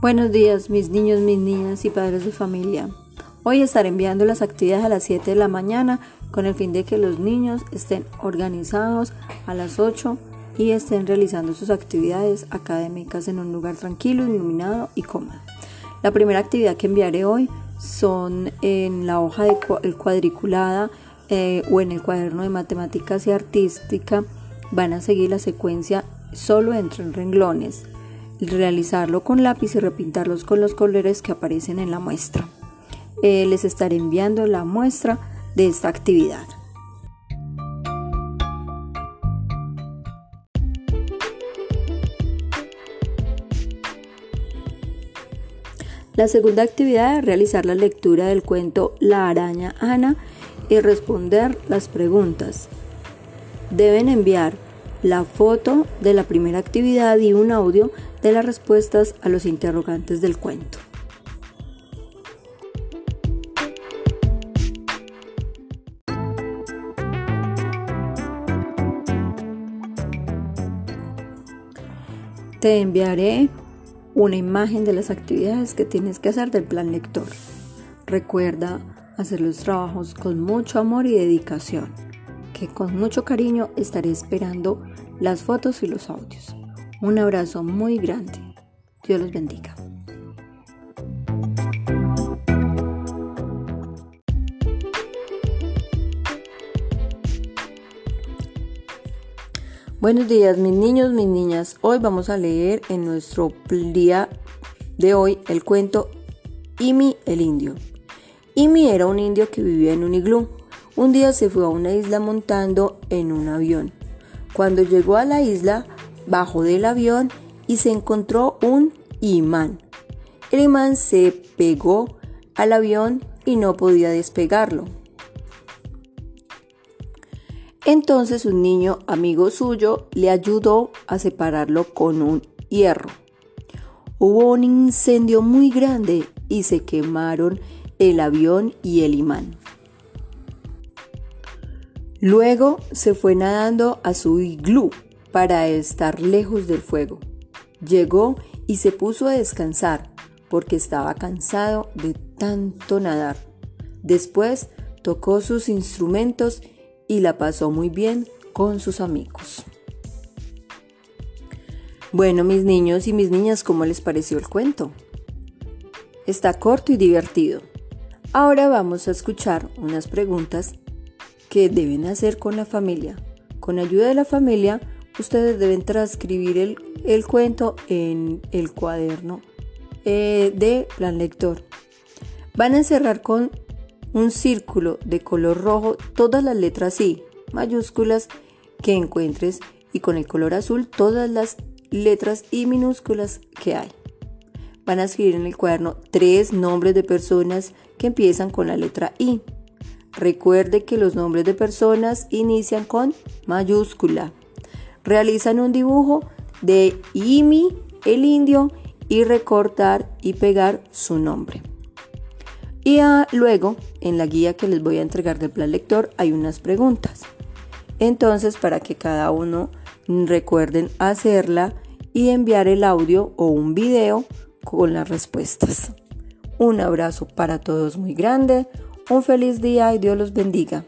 Buenos días, mis niños, mis niñas y padres de familia. Hoy estaré enviando las actividades a las 7 de la mañana con el fin de que los niños estén organizados a las 8 y estén realizando sus actividades académicas en un lugar tranquilo, iluminado y cómodo. La primera actividad que enviaré hoy son en la hoja de cuadriculada eh, o en el cuaderno de matemáticas y artística. Van a seguir la secuencia solo entre renglones realizarlo con lápiz y repintarlos con los colores que aparecen en la muestra. Eh, les estaré enviando la muestra de esta actividad. La segunda actividad es realizar la lectura del cuento La araña Ana y responder las preguntas. Deben enviar la foto de la primera actividad y un audio de las respuestas a los interrogantes del cuento. Te enviaré una imagen de las actividades que tienes que hacer del plan lector. Recuerda hacer los trabajos con mucho amor y dedicación, que con mucho cariño estaré esperando las fotos y los audios. Un abrazo muy grande. Dios los bendiga. Buenos días mis niños, mis niñas. Hoy vamos a leer en nuestro día de hoy el cuento Imi el indio. Imi era un indio que vivía en un iglú. Un día se fue a una isla montando en un avión. Cuando llegó a la isla, bajó del avión y se encontró un imán. El imán se pegó al avión y no podía despegarlo. Entonces un niño amigo suyo le ayudó a separarlo con un hierro. Hubo un incendio muy grande y se quemaron el avión y el imán. Luego se fue nadando a su iglú para estar lejos del fuego. Llegó y se puso a descansar porque estaba cansado de tanto nadar. Después tocó sus instrumentos y la pasó muy bien con sus amigos. Bueno, mis niños y mis niñas, ¿cómo les pareció el cuento? Está corto y divertido. Ahora vamos a escuchar unas preguntas que deben hacer con la familia. Con ayuda de la familia ustedes deben transcribir el, cuento en el cuaderno eh, de plan lector. Van a encerrar con un círculo de color rojo todas las letras I mayúsculas que encuentres y con el color azul todas las letras I minúsculas que hay. Van a escribir en el cuaderno tres nombres de personas que empiezan con la letra I. Recuerde que los nombres de personas inician con mayúscula realizan un dibujo de Imi, el indio, y recortar y pegar su nombre. Y luego, en la guía que les voy a entregar del plan lector, hay unas preguntas. Entonces, para que cada uno recuerden hacerla y enviar el audio o un video con las respuestas. Un abrazo para todos muy grande, un feliz día y Dios los bendiga.